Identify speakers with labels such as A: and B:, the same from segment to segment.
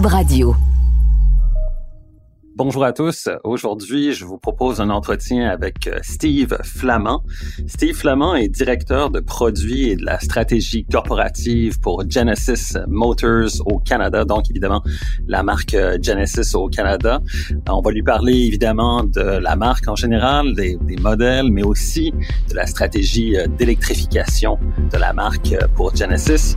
A: Radio.
B: Bonjour à tous. Aujourd'hui, je vous propose un entretien avec euh, Steve Flamand. Steve Flamand est directeur de produits et de la stratégie corporative pour Genesis Motors au Canada, donc évidemment la marque euh, Genesis au Canada. On va lui parler évidemment de la marque en général, des, modèles, mais aussi de la stratégie euh, d'électrification de la marque pour Genesis.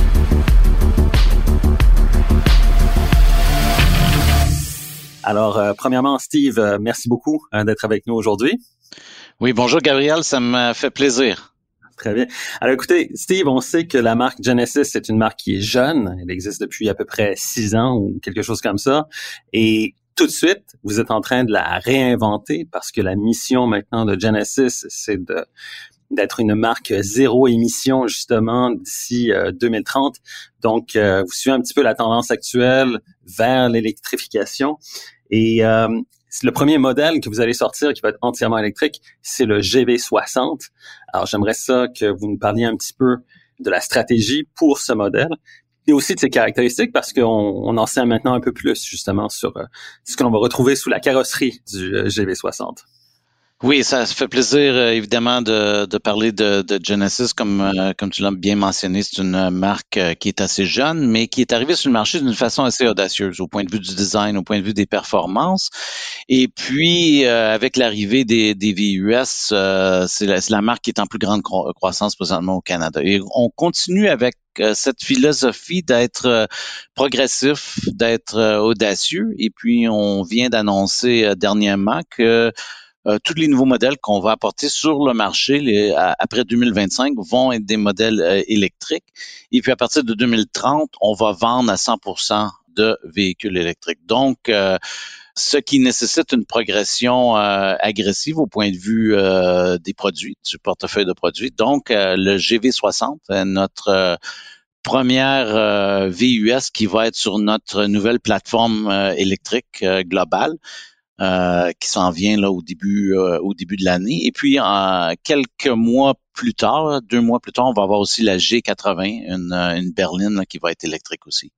B: Alors, euh, premièrement, Steve, euh, merci beaucoup hein, d'être avec nous aujourd'hui.
C: Oui, bonjour Gabriel, ça me fait plaisir.
B: Très bien. Alors écoutez, Steve, on sait que la marque Genesis, c'est une marque qui est jeune. Elle existe depuis à peu près six ans ou quelque chose comme ça. Et tout de suite, vous êtes en train de la réinventer parce que la mission maintenant de Genesis, c'est de d'être une marque zéro émission justement d'ici 2030. Euh, Donc, euh, vous suivez un petit peu la tendance actuelle vers l'électrification. Et euh, le premier modèle que vous allez sortir qui va être entièrement électrique, c'est le GV60. Alors, j'aimerais ça que vous nous parliez un petit peu de la stratégie pour ce modèle et aussi de ses caractéristiques parce qu'on on en sait maintenant un peu plus justement sur ce que l'on va retrouver sous la carrosserie du GV60.
C: Oui, ça fait plaisir euh, évidemment de, de parler de, de, Genesis comme euh, comme tu l'as bien mentionné, c'est une marque euh, qui est assez jeune, mais qui est arrivée sur le marché d'une façon assez audacieuse au point de vue du design, au point de vue des performances. Et puis avec l'arrivée des, des VUS, c'est la, la, marque qui est en plus grande croissance présentement au Canada. Et on continue avec cette philosophie d'être progressif, d'être audacieux. Et puis on vient d'annoncer dernièrement que euh, tous les nouveaux modèles qu'on va apporter sur le marché après 2025 vont être des modèles euh, électriques. Et puis à partir de 2030, on va vendre à 100% de véhicules électriques. Donc, euh, ce qui nécessite une progression agressive au point de vue des produits, du portefeuille de produits. Donc, le GV60, notre première VUS qui va être sur notre nouvelle plateforme électrique globale. Euh, qui s'en vient là au début euh, au début de l'année. Et puis quelques mois plus tard, deux mois plus tard, on va avoir aussi la G80, une, euh, une berline qui va être électrique aussi.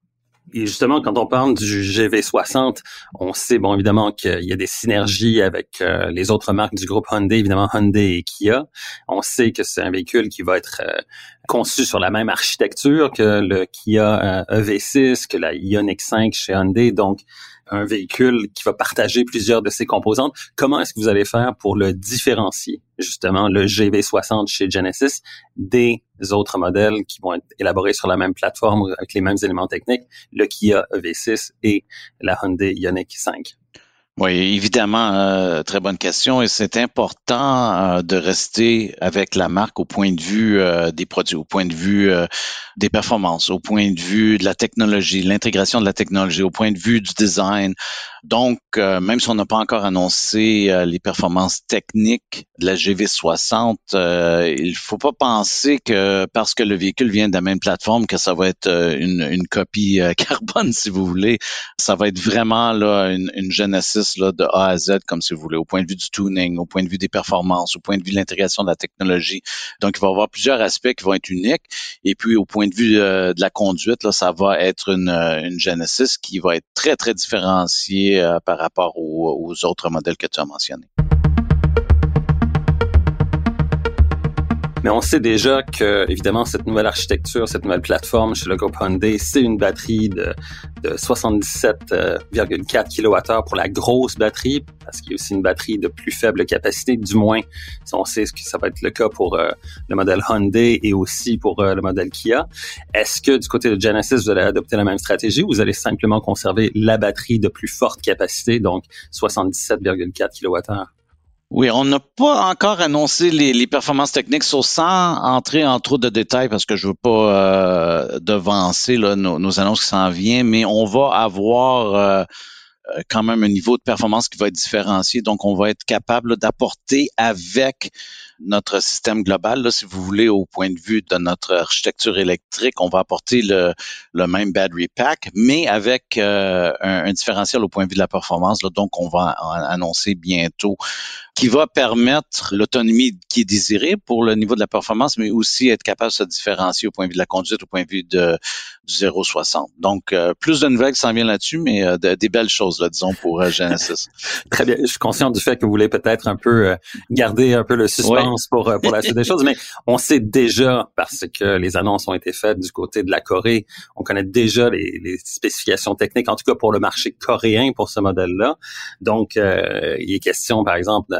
B: Et justement, quand on parle du GV60, on sait, bon, évidemment, qu'il y a des synergies avec les autres marques du groupe Hyundai, évidemment Hyundai et Kia. On sait que c'est un véhicule qui va être conçu sur la même architecture que le Kia EV6, que la Ioniq 5 chez Hyundai. Donc, un véhicule qui va partager plusieurs de ses composantes. Comment est-ce que vous allez faire pour le différencier, justement, le GV60 chez Genesis des autres modèles qui vont être élaborés sur la même plateforme avec les mêmes éléments techniques, le Kia EV6 et la Hyundai Ioniq 5?
C: Oui, évidemment, euh, très bonne question. Et c'est important euh, de rester avec la marque au point de vue euh, des produits, au point de vue des performances, au point de vue de la technologie, l'intégration de la technologie, au point de vue du design, donc, euh, même si on n'a pas encore annoncé euh, les performances techniques de la GV60, euh, il faut pas penser que parce que le véhicule vient de la même plateforme que ça va être euh, une, une copie carbone, si vous voulez. Ça va être vraiment là une, une Genesis de A à Z, comme si vous voulez, au point de vue du tuning, au point de vue des performances, au point de vue de l'intégration de la technologie. Donc, il va y avoir plusieurs aspects qui vont être uniques. Et puis, au point de vue de la conduite, là, ça va être une, une Genesis qui va être très, très différenciée euh, par rapport aux, autres modèles que tu as mentionnés.
B: Mais on sait déjà que, évidemment, cette nouvelle architecture, cette nouvelle plateforme chez le groupe Hyundai, c'est une batterie de, de 77,4 kWh pour la grosse batterie, parce qu'il y a aussi une batterie de plus faible capacité, du moins, on sait que ça va être le cas pour euh, le modèle Hyundai et aussi pour euh, le modèle Kia. Est-ce que du côté de Genesis, vous allez adopter la même stratégie ou vous allez simplement conserver la batterie de plus forte capacité, donc 77,4 kWh?
C: Oui, on n'a pas encore annoncé les, performances techniques sur sans entrer en trop de détails parce que je veux pas euh, devancer là, nos, annonces qui s'en viennent, mais on va avoir euh, euh, quand même un niveau de performance qui va être différencié. Donc, on va être capable d'apporter avec notre système global, là, si vous voulez, au point de vue de notre architecture électrique, on va apporter le, le même battery pack, mais avec euh, un, différentiel au point de vue de la performance. Là, donc, on va annoncer bientôt qui va permettre l'autonomie qui est désirée pour le niveau de la performance, mais aussi être capable de se différencier au point de vue de la conduite, au point de vue de, du 0,60. Donc, euh, plus de nouvelles qui s'en viennent là-dessus, mais euh, des belles choses, là, disons, pour Genesis.
B: Très bien. Je suis conscient du fait que vous voulez peut-être un peu garder un peu le suspense pour, euh, pour la suite des choses, mais on sait déjà, parce que les annonces ont été faites du côté de la Corée, on connaît déjà les, les spécifications techniques, en tout cas pour le marché coréen pour ce modèle-là. Donc, euh, il est question, par exemple,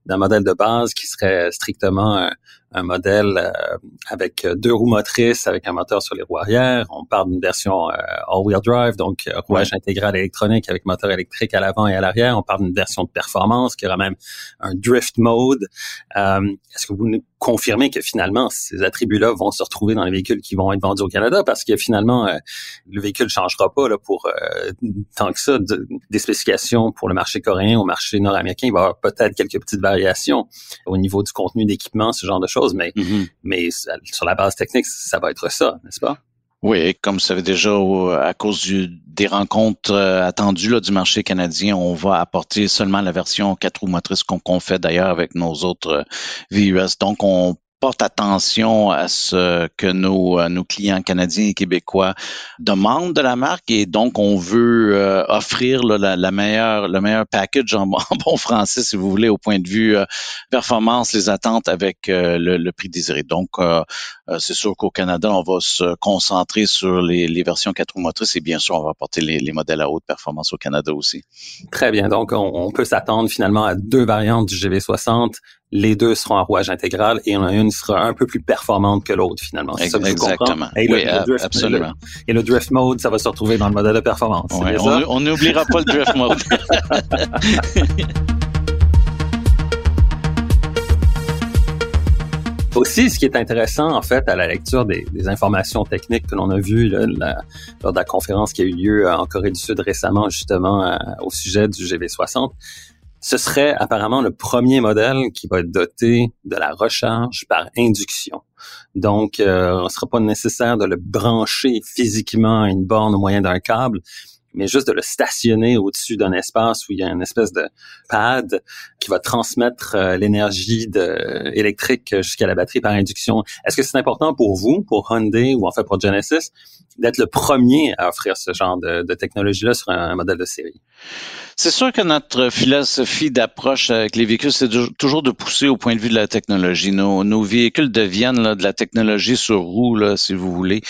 B: d'un modèle de base qui serait strictement un, un modèle euh, avec deux roues motrices, avec un moteur sur les roues arrière. On parle d'une version euh, all-wheel drive, donc euh, rouage intégral électronique avec moteur électrique à l'avant et à l'arrière. On parle d'une version de performance qui aura même un drift mode. Est-ce que vous nous confirmez que finalement ces attributs-là vont se retrouver dans les véhicules qui vont être vendus au Canada? Parce que finalement le véhicule changera pas là pour tant que ça des spécifications pour le marché coréen au marché nord-américain. Il va y avoir peut-être quelques petites variations au niveau du contenu d'équipement, ce genre de choses mais, mm-hmm. mais sur la base technique, ça va être ça, n'est-ce pas?
C: Oui, comme vous savez déjà, à cause des rencontres euh, attendues là, du marché canadien, on va apporter seulement la version 4 roues motrices qu'on fait d'ailleurs avec nos autres euh, VUS. Donc, on porte attention à ce que nos, euh, nos clients canadiens et québécois demandent de la marque et donc on veut euh, offrir la, la, meilleure, le meilleur package en, bon français, si vous voulez, au point de vue euh, performance, les attentes avec le, prix désiré. Donc, c'est sûr qu'au Canada, on va se concentrer sur les, les versions 4 roues motrices et bien sûr, on va apporter les, les, modèles à haute performance au Canada aussi.
B: Très bien. Donc, on, on peut s'attendre finalement à deux variantes du GV60 les deux seront en rouage intégral et il y en a une sera un peu plus performante que l'autre finalement.
C: C'est ça que Exactement.
B: Et
C: oui, le, drift, absolument.
B: et le drift mode, ça va se retrouver dans le modèle de performance.
C: on n'oubliera pas le drift mode.
B: Aussi, ce qui est intéressant, en fait, à la lecture des, informations techniques que l'on a vues lors de la conférence qui a eu lieu en Corée du Sud récemment, justement, euh, au sujet du GV60, ce serait apparemment le premier modèle qui va être doté de la recharge par induction. Donc, euh, ne sera pas nécessaire de le brancher physiquement à une borne au moyen d'un câble, mais juste de le stationner au-dessus d'un espace où il y a une espèce de pad qui va transmettre euh, l'énergie électrique jusqu'à la batterie par induction. Est-ce que c'est important pour vous, pour Hyundai ou en fait pour Genesis, d'être le premier à offrir ce genre de, technologie-là sur un, modèle de série?
C: C'est sûr que notre philosophie d'approche avec les véhicules, c'est toujours de pousser au point de vue de la technologie. Nos, véhicules deviennent de la technologie sur roue, si vous voulez.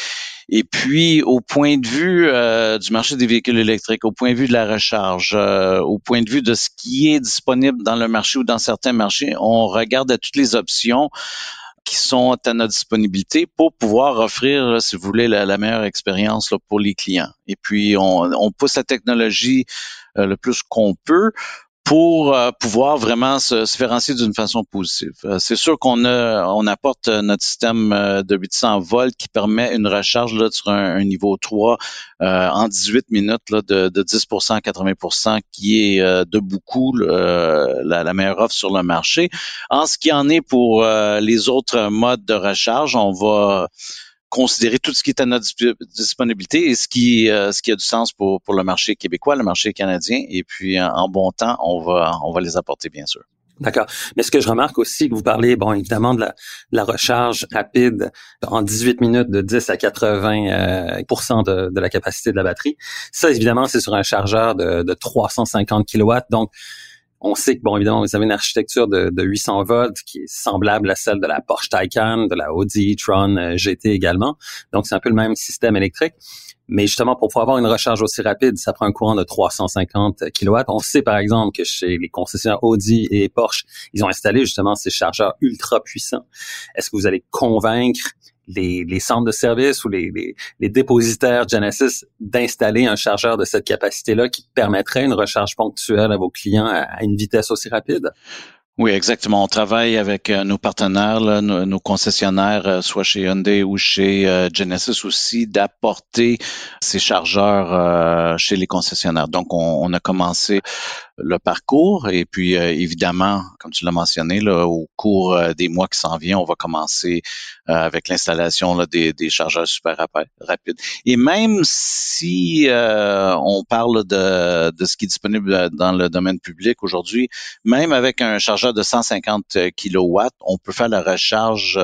C: Et puis, au point de vue euh, du marché des véhicules électriques, au point de vue de la recharge, euh, au point de vue de ce qui est disponible dans le marché ou dans certains marchés, on regarde à toutes les options qui sont à notre disponibilité pour pouvoir offrir, si vous voulez, la, meilleure expérience pour les clients. Et puis, on, on pousse la technologie euh, le plus qu'on peut pour euh, pouvoir vraiment se, différencier d'une façon positive. Euh, c'est sûr qu'on a, on apporte euh, notre système de 800 volts qui permet une recharge là, sur un, niveau 3 en 18 minutes là, de, de 10% à 80% qui est de beaucoup la, la, meilleure offre sur le marché. En ce qui en est pour les autres modes de recharge, on va considérer tout ce qui est à notre disponibilité et ce qui, euh, ce qui a du sens pour, pour le marché québécois, le marché canadien. Et puis, en, bon temps, on va, on va les apporter, bien sûr.
B: D'accord. Mais ce que je remarque aussi, que vous parlez, bon, évidemment, de la, recharge rapide en 18 minutes de 10 à 80 euh, de, de, la capacité de la batterie. Ça, évidemment, c'est sur un chargeur de, de 350 kW. Donc, On sait que, bon, évidemment, vous avez une architecture de, de 800 volts qui est semblable à celle de la Porsche Taycan, de la Audi e-tron euh, GT également. Donc, c'est un peu le même système électrique. Mais justement, pour pouvoir avoir une recharge aussi rapide, ça prend un courant de 350 kW. On sait par exemple que chez les concessionnaires Audi et Porsche, ils ont installé justement ces chargeurs ultra puissants. Est-ce que vous allez convaincre les, centres de service ou les, dépositaires Genesis d'installer un chargeur de cette capacité-là qui permettrait une recharge ponctuelle à vos clients à une vitesse aussi rapide?
C: Oui, exactement. On travaille avec euh, nos partenaires, nos, concessionnaires, euh, soit chez Hyundai ou chez euh, Genesis aussi, d'apporter ces chargeurs chez les concessionnaires. Donc, on, on a commencé le parcours. Et puis, euh, évidemment, comme tu l'as mentionné, là, au cours euh, des mois qui s'en viennent, on va commencer euh, avec l'installation des, des, chargeurs super rapides. Et même si on parle de, de ce qui est disponible dans le domaine public aujourd'hui, même avec un chargeur de 150 kW, on peut faire la recharge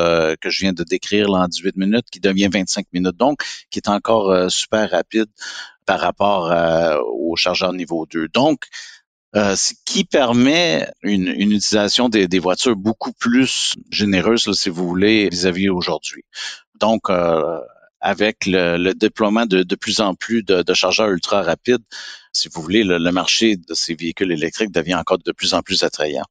C: que je viens de décrire là, en 18 minutes, qui devient 25 minutes, donc qui est encore super rapide par rapport au chargeur niveau 2. Donc, euh, ce qui permet une, utilisation des, voitures beaucoup plus généreuse, si vous voulez, vis-à-vis aujourd'hui. Donc, euh, avec le, déploiement de, de, plus en plus de, chargeurs ultra rapides, si vous voulez, le, marché de ces véhicules électriques devient encore de plus en plus attrayant.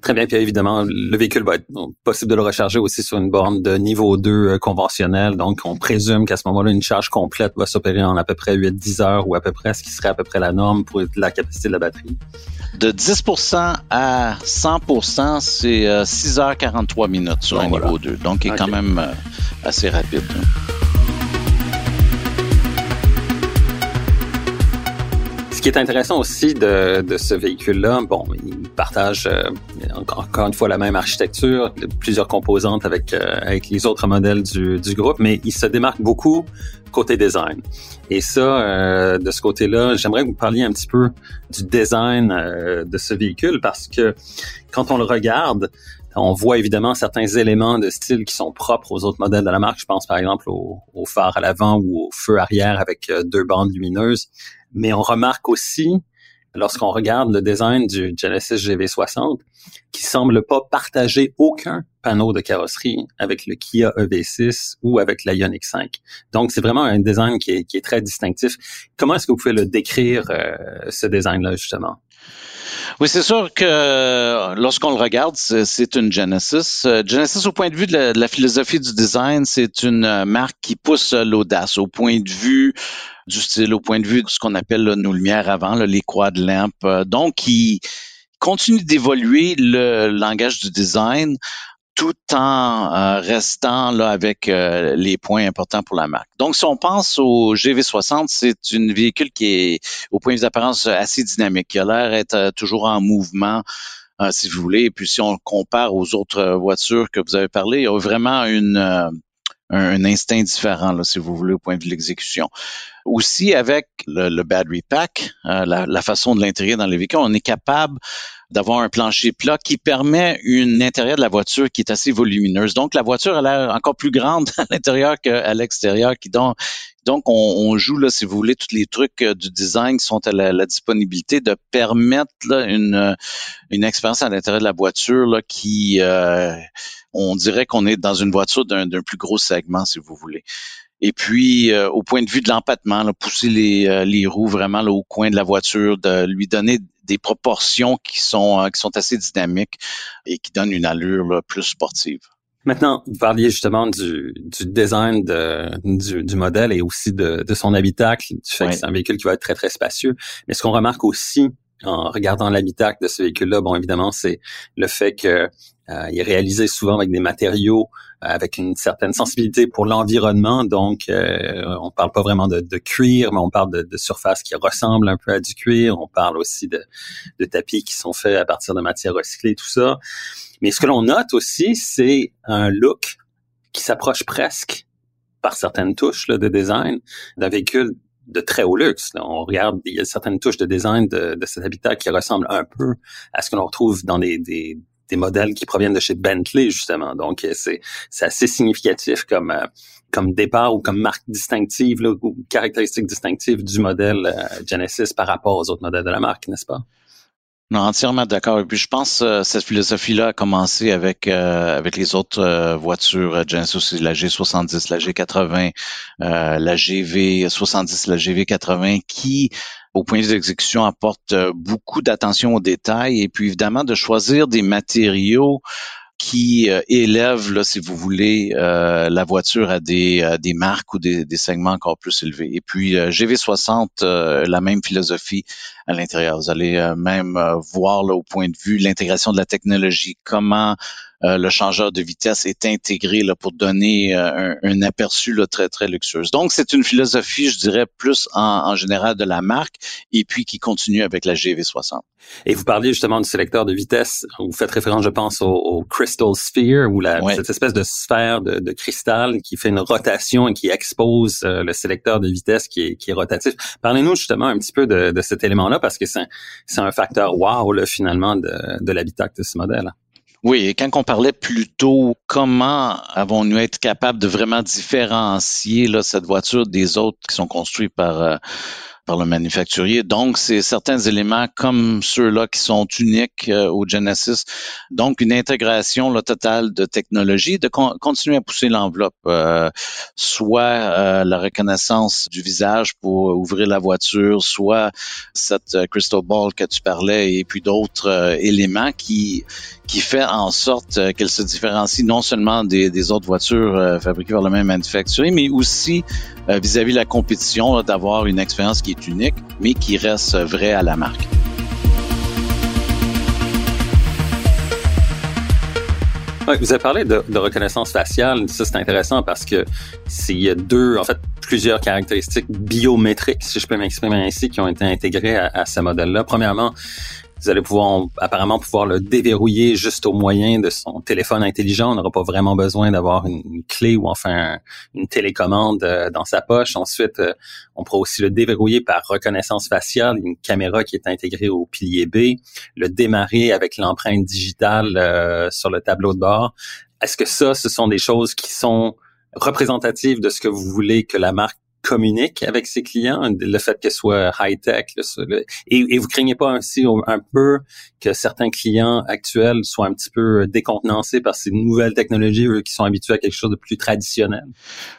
B: Très bien. Puis évidemment, le véhicule va être possible de le recharger aussi sur une borne de niveau 2 euh, conventionnel. Donc, on présume qu'à ce moment-là, une charge complète va s'opérer en à peu près 8-10 heures ou à peu près ce qui serait à peu près la norme pour la capacité de la batterie.
C: De 10% à 100% c'est 6h43 euh, minutes sur un niveau 2. Donc, il est quand même euh, assez rapide.
B: Ce qui est intéressant aussi de, de ce véhicule-là, bon, il partage euh, encore une fois la même architecture, plusieurs composantes avec euh, avec les autres modèles du, du, groupe, mais il se démarque beaucoup côté design. Et ça, euh, de ce côté-là, j'aimerais que vous parliez un petit peu du design de ce véhicule parce que quand on le regarde, on voit évidemment certains éléments de style qui sont propres aux autres modèles de la marque. Je pense par exemple au, au phare à l'avant ou au feu arrière avec deux bandes lumineuses. Mais on remarque aussi, lorsqu'on regarde le design du Genesis GV60, qui semble pas partager aucun panneau de carrosserie avec le Kia EV6 ou avec la Ioniq 5. Donc, c'est vraiment un design qui est, très distinctif. Comment est-ce que vous pouvez le décrire, euh, ce design-là, justement?
C: Oui, c'est sûr que euh, lorsqu'on le regarde, c'est une Genesis. Euh, Genesis, au point de vue de la, philosophie du design, c'est une euh, marque qui pousse l'audace au point de vue du style, au point de vue de ce qu'on appelle nos lumières avant, les croix de lampe. Donc, qui continue d'évoluer le langage du design tout en euh, restant là avec euh, les points importants pour la marque. Donc, si on pense au GV60, c'est une véhicule qui est, au point de vue d'apparence, assez dynamique, qui a l'air d'être euh, toujours en mouvement, si vous voulez. Et puis, si on compare aux autres voitures que vous avez parlé, il y a vraiment une un, instinct différent, là, si vous voulez, au point de vue de l'exécution. Aussi, avec le, battery pack, la, la, façon de l'intégrer dans les véhicules, on est capable d'avoir un plancher plat qui permet une intérieur de la voiture qui est assez volumineuse. Donc, la voiture a l'air encore plus grande à l'intérieur qu'à l'extérieur, qui donc donc, on, joue, là, si vous voulez, tous les trucs euh, du design qui sont à la, disponibilité de permettre une, euh, une expérience à l'intérieur de la voiture là, qui, euh, on dirait qu'on est dans une voiture d'un plus gros segment, si vous voulez. Et puis, au point de vue de l'empattement, pousser les, les roues vraiment là, au coin de la voiture, de lui donner des proportions qui sont, euh, qui sont assez dynamiques et qui donnent une allure plus sportive.
B: Maintenant, vous parliez justement du, du design de, du, du, modèle et aussi de, de son habitacle, du fait que c'est un véhicule qui va être très, très spacieux. Mais ce qu'on remarque aussi en regardant l'habitacle de ce véhicule-là, bon, évidemment, c'est le fait que euh, est réalisé souvent avec des matériaux euh, avec une certaine sensibilité pour l'environnement. Donc, euh, on parle pas vraiment de, cuir, mais on parle de, de surfaces qui ressemblent un peu à du cuir. On parle aussi de, de tapis qui sont faits à partir de matières recyclées, tout ça. Mais ce que l'on note aussi, c'est un look qui s'approche presque par certaines touches là, de design d'un véhicule de très haut luxe. On regarde, il y a certaines touches de design de, cet habitat qui ressemblent un peu à ce que l'on retrouve dans des, des, modèles qui proviennent de chez Bentley justement. Donc c'est assez significatif comme euh, comme départ ou comme marque distinctive là, ou caractéristique distinctive du modèle euh, Genesis par rapport aux autres modèles de la marque, n'est-ce pas?
C: Non, entièrement d'accord. Et puis je pense que cette philosophie-là a commencé avec avec les autres voitures Genesis, la G70, la G80, la GV70, la GV80, qui au point d'exécution, apporte euh, beaucoup d'attention aux détails et puis évidemment de choisir des matériaux qui euh, élèvent, là, si vous voulez, euh, la voiture à des, des marques ou des, des, segments encore plus élevés. Et puis GV60, la même philosophie à l'intérieur. Vous allez même voir là, au point de vue l'intégration de la technologie, comment euh, le changeur de vitesse est intégré là, pour donner euh, un, aperçu là, très, très luxueux. Donc, c'est une philosophie, je dirais, plus en, général de la marque et puis qui continue avec la GV60.
B: Et vous parliez justement du sélecteur de vitesse. Vous faites référence, je pense, au, Crystal Sphere ou la, cette espèce de sphère de, cristal qui fait une rotation et qui expose euh, le sélecteur de vitesse qui est, qui est rotatif. Parlez-nous justement un petit peu de, de cet élément-là parce que c'est un, un facteur wow là, finalement de, de l'habitacle de ce modèle.
C: Oui, et quand on parlait plus tôt, comment avons-nous été capables de vraiment différencier cette voiture des autres qui sont construites par euh, par le manufacturier. Donc, c'est certains éléments comme ceux-là qui sont uniques euh, au Genesis. Donc, une intégration là, totale de technologie, de continuer à pousser l'enveloppe, euh, soit euh, la reconnaissance du visage pour ouvrir la voiture, soit cette crystal ball que tu parlais, et puis d'autres éléments qui qui fait en sorte qu'elle se différencie non seulement des, autres voitures fabriquées par le même manufacturier, mais aussi vis-à-vis de la compétition, d'avoir une expérience qui est unique, mais qui reste vrai à la marque.
B: vous avez parlé de, reconnaissance faciale. Ça, c'est intéressant parce que il y a deux, en fait, plusieurs caractéristiques biométriques, si je peux m'exprimer ainsi, qui ont été intégrées à ce modèle-là. Premièrement, vous allez pouvoir apparemment pouvoir le déverrouiller juste au moyen de son téléphone intelligent. On n'aura pas vraiment besoin d'avoir une, clé ou enfin une télécommande euh, dans sa poche. Ensuite, euh, on pourra aussi le déverrouiller par reconnaissance faciale, une caméra qui est intégrée au pilier B, le démarrer avec l'empreinte digitale euh, sur le tableau de bord. Est-ce que ça, ce sont des choses qui sont représentatives de ce que vous voulez que la marque communique avec ses clients, le fait qu'elle soit high-tech. Et, et, vous craignez pas aussi un peu que certains clients actuels soient un petit peu décontenancés par ces nouvelles technologies, eux qui sont habitués à quelque chose de plus traditionnel?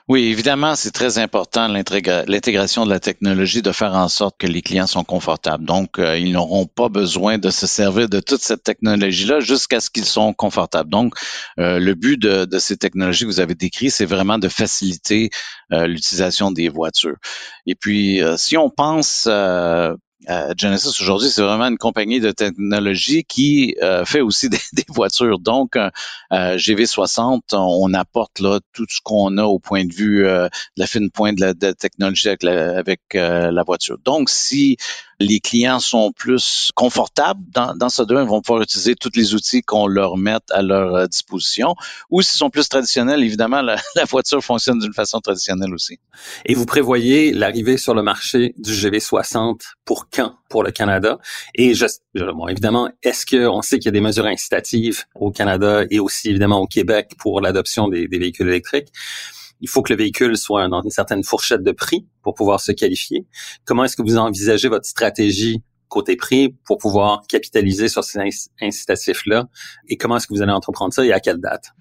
C: Oui, évidemment, c'est très important l'intégration de la technologie, de faire en sorte que les clients sont confortables. Donc, euh, ils n'auront pas besoin de se servir de toute cette technologie-là jusqu'à ce qu'ils sont confortables. Donc, euh, le but de, de, ces technologies que vous avez décrites, c'est vraiment de faciliter euh, l'utilisation des voitures. Et puis, euh, si on pense euh, Genesis aujourd'hui, c'est vraiment une compagnie de technologie qui euh, fait aussi des, voitures. Donc, euh, GV60, on apporte là tout ce qu'on a au point de vue de la fine pointe de la, technologie avec, avec la voiture. Donc, si les clients sont plus confortables dans, dans ce domaine, ils vont pouvoir utiliser tous les outils qu'on leur met à leur euh, disposition. Ou s'ils sont plus traditionnels, évidemment, la, voiture fonctionne d'une façon traditionnelle aussi.
B: Et vous prévoyez l'arrivée sur le marché du GV60 pour quand pour le Canada? Et je, bon, évidemment, est-ce qu'on sait qu'il y a des mesures incitatives au Canada et aussi évidemment au Québec pour l'adoption des, des véhicules électriques? Il faut que le véhicule soit dans une certaine fourchette de prix pour pouvoir se qualifier. Comment est-ce que vous envisagez votre stratégie côté prix pour pouvoir capitaliser sur ces incitatifs-là? Et comment est-ce que vous allez entreprendre ça et à quelle date?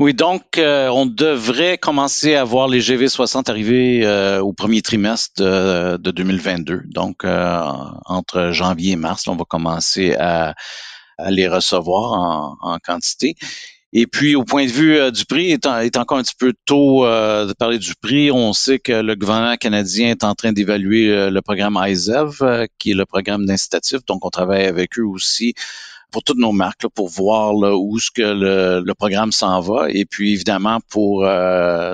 C: Oui, donc euh, on devrait commencer à voir les GV60 arriver euh, au premier trimestre de, 2022. Donc euh, entre janvier et mars, on va commencer à, les recevoir en, en quantité. Et puis, au point de vue euh, du prix, est, est, encore un petit peu tôt euh, de parler du prix. On sait que le gouvernement canadien est en train d'évaluer euh, le programme ISEV, qui est le programme d'incitatif. Donc, on travaille avec eux aussi pour toutes nos marques, pour voir où ce que le, programme s'en va. Et puis, évidemment, pour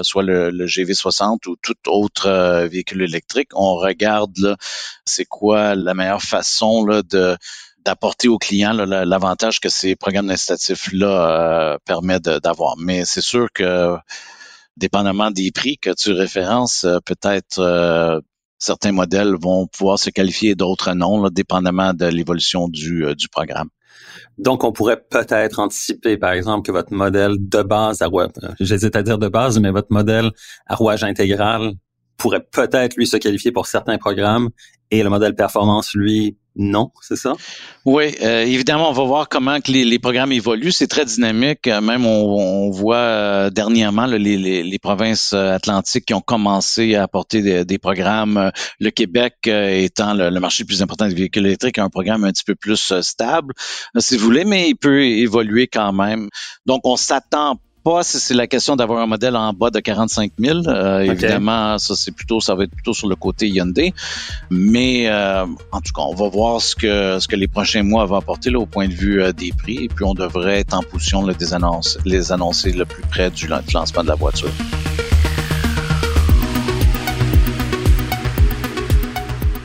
C: soit le, GV60 ou tout autre véhicule électrique, on regarde c'est quoi la meilleure façon là, de d'apporter aux clients l'avantage que ces programmes incitatifs-là euh, permettent d'avoir. Mais c'est sûr que, dépendamment des prix que tu références, euh, peut-être euh, certains modèles vont pouvoir se qualifier d'autres non, dépendamment de l'évolution du, du programme.
B: Donc, on pourrait peut-être anticiper, par exemple, que votre modèle de base à j'hésite à dire de base, mais votre modèle à rouage intégral pourrait peut-être, lui, se qualifier pour certains programmes et le modèle performance, lui, non, c'est ça?
C: Oui, euh, évidemment, on va voir comment les, programmes évoluent. C'est très dynamique. Euh, même on, voit euh, dernièrement les, provinces atlantiques qui ont commencé à apporter des, programmes. Le Québec étant le, le, marché le plus important des véhicules électriques, a un programme un petit peu plus stable, si vous voulez, mais il peut évoluer quand même. Donc, on s'attend pas si c'est la question d'avoir un modèle en bas de 45 000. Euh, évidemment, ça c'est plutôt, ça va être plutôt sur le côté Hyundai. Mais euh, en tout cas, on va voir ce que ce que les prochains mois vont apporter là, au point de vue euh, des prix. Et puis on devrait être en position là, des annonces, les annoncer le plus près du lancement de la voiture.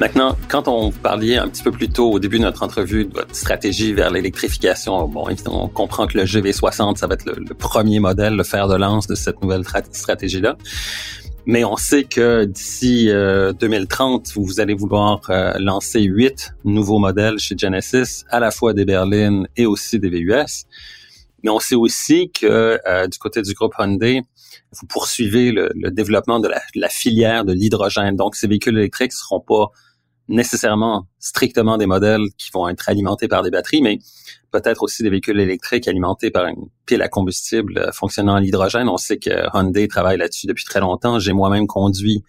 B: Maintenant, quand on parlait un petit peu plus tôt au début de notre entrevue de votre stratégie vers l'électrification, bon, évidemment, on comprend que le GV60, ça va être le, premier modèle, le fer de lance de cette nouvelle stratégie-là. Mais on sait que d'ici 2030, euh, vous allez vouloir euh, lancer huit nouveaux modèles chez Genesis, à la fois des berlines et aussi des VUS. Mais on sait aussi que euh, du côté du groupe Hyundai, vous poursuivez le, développement de la, de la, filière de l'hydrogène. Donc, ces véhicules électriques ne seront pas nécessairement strictement des modèles qui vont être alimentés par des batteries, mais peut-être aussi des véhicules électriques alimentés par une pile à combustible euh, fonctionnant à l'hydrogène. On sait que Hyundai travaille là-dessus depuis très longtemps. J'ai moi-même conduit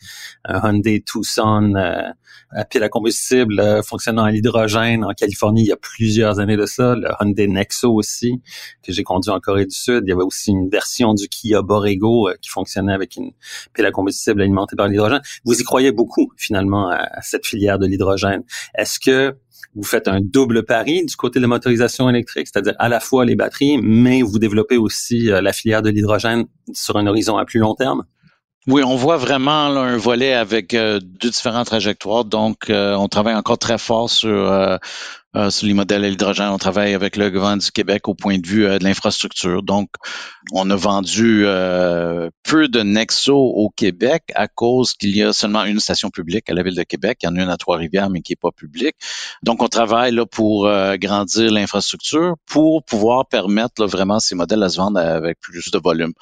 B: un Hyundai Tucson euh, à pile à combustible euh, fonctionnant à l'hydrogène en Californie il y a plusieurs années de ça. Le Hyundai Nexo aussi, que j'ai conduit en Corée du Sud. Il y avait aussi une version du Kia Borrego qui fonctionnait avec une pile à combustible alimentée par l'hydrogène. Vous y croyez beaucoup finalement à cette filière de l'hydrogène. Est-ce que vous faites un double pari du côté de la motorisation électrique, c'est-à-dire à la fois les batteries, mais vous développez aussi euh, la filière de l'hydrogène sur un horizon à plus long terme?
C: Oui, on voit vraiment un volet avec euh, deux différentes trajectoires. Donc, euh, on travaille encore très fort sur euh, sur les modèles à l'hydrogène. On travaille avec le gouvernement du Québec au point de vue euh, de l'infrastructure. Donc, on a vendu euh, peu de Nexo au Québec à cause qu'il y a seulement une station publique à la ville de Québec. Il y en a une à Trois-Rivières, mais qui n'est pas publique. Donc, on travaille là pour grandir l'infrastructure pour pouvoir permettre vraiment ces modèles à se vendre avec plus de volume.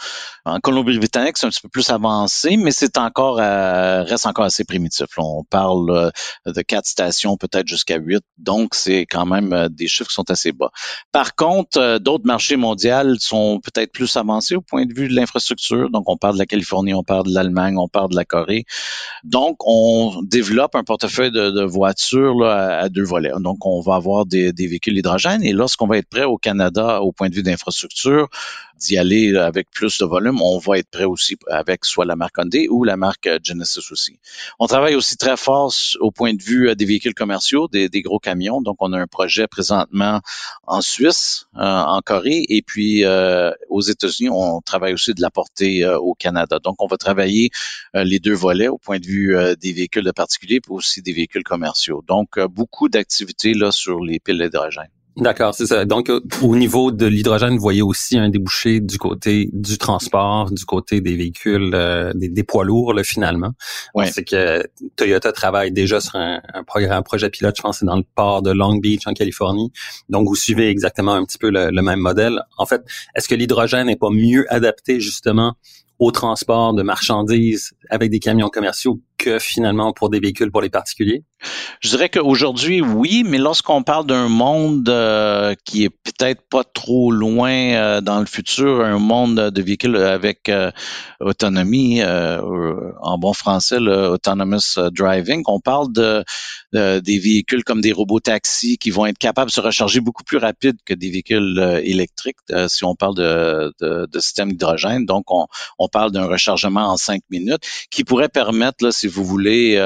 C: En Colombie-Britannique, c'est un petit peu plus avancé, mais c'est encore reste encore assez primitif. On parle de quatre stations, peut-être jusqu'à huit. Donc, c'est quand même euh, des chiffres qui sont assez bas. Par contre, euh, d'autres marchés mondiaux sont peut-être plus avancés au point de vue de l'infrastructure. Donc, on parle de la Californie, on parle de l'Allemagne, on parle de la Corée. Donc, on développe un portefeuille de, voitures là, à, deux volets. Donc, on va avoir des, des véhicules hydrogène et lorsqu'on va être prêt au Canada au point de vue d'infrastructure, d'y aller avec plus de volume, on va être prêt aussi avec soit la marque Hyundai ou la marque euh, Genesis aussi. On travaille aussi très fort au point de vue euh, des véhicules commerciaux, des, gros camions. Donc, on a un projet présentement en Suisse, euh, en Corée, et puis aux États-Unis, on travaille aussi de la portée au Canada. Donc, on va travailler les deux volets au point de vue des véhicules de particuliers, puis aussi des véhicules commerciaux. Donc, beaucoup d'activités là sur les piles d'hydrogène.
B: D'accord, c'est ça. Donc, euh, au niveau de l'hydrogène, vous voyez aussi un débouché du côté du transport, du côté des véhicules, euh, des, poids lourds, là, finalement. Ouais. C'est que Toyota travaille déjà sur un, programme, projet pilote, je pense, c'est dans le port de Long Beach, en Californie. Donc, vous suivez exactement un petit peu le, le même modèle. En fait, est-ce que l'hydrogène n'est pas mieux adapté, justement, au transport de marchandises avec des camions commerciaux finalement pour des véhicules pour les particuliers?
C: Je dirais qu'aujourd'hui, oui, mais lorsqu'on parle d'un monde euh, qui est peut-être pas trop loin euh, dans le futur, un monde de véhicules avec euh, autonomie, en bon français, le autonomous driving, on parle de, des véhicules comme des robots taxis qui vont être capables de se recharger beaucoup plus rapide que des véhicules électriques, si on parle de, système d'hydrogène. Donc, on, on parle d'un rechargement en cinq minutes qui pourrait permettre, là, si vous voulez,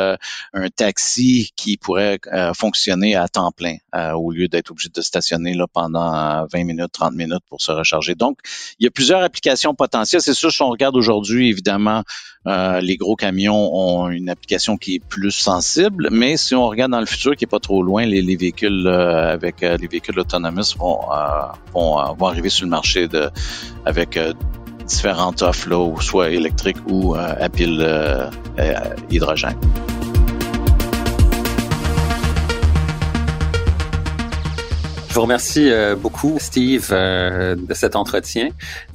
C: un taxi qui pourrait euh, fonctionner à temps plein euh, au lieu d'être obligé de stationner là, pendant 20 minutes, 30 minutes pour se recharger. Donc, il y a plusieurs applications potentielles. C'est sûr, si on regarde aujourd'hui, évidemment, euh, les gros camions ont une application qui est plus sensible, mais si on regarde dans le futur, qui est pas trop loin, les, véhicules avec les véhicules autonomes vont, vont, vont, arriver sur le marché de, avec différentes offres, là, soit électriques ou à pile hydrogène.
B: Je vous remercie euh, beaucoup, Steve, euh, de cet entretien.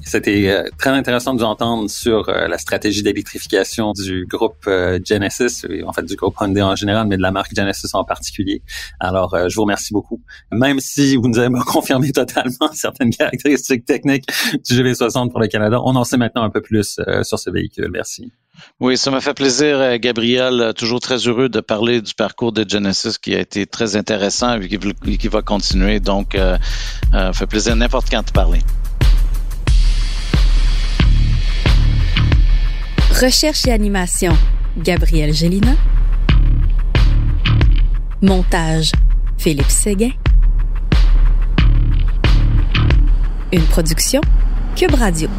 B: C'était euh, très intéressant de vous entendre sur la stratégie d'électrification du groupe Genesis, en fait du groupe Hyundai en général, mais de la marque Genesis en particulier. Alors, je vous remercie beaucoup. Même si vous nous avez confirmé totalement certaines caractéristiques techniques du GV60 pour le Canada, on en sait maintenant un peu plus sur ce véhicule. Merci.
C: Oui, ça m'a fait plaisir, euh, Gabriel. Euh, toujours très heureux de parler du parcours de Genesis qui a été très intéressant et qui, va continuer. Donc, euh, fait plaisir n'importe quand de parler.
A: Recherche et animation, Gabriel Gélina. Montage, Philippe Séguin. Une production, Cube Radio.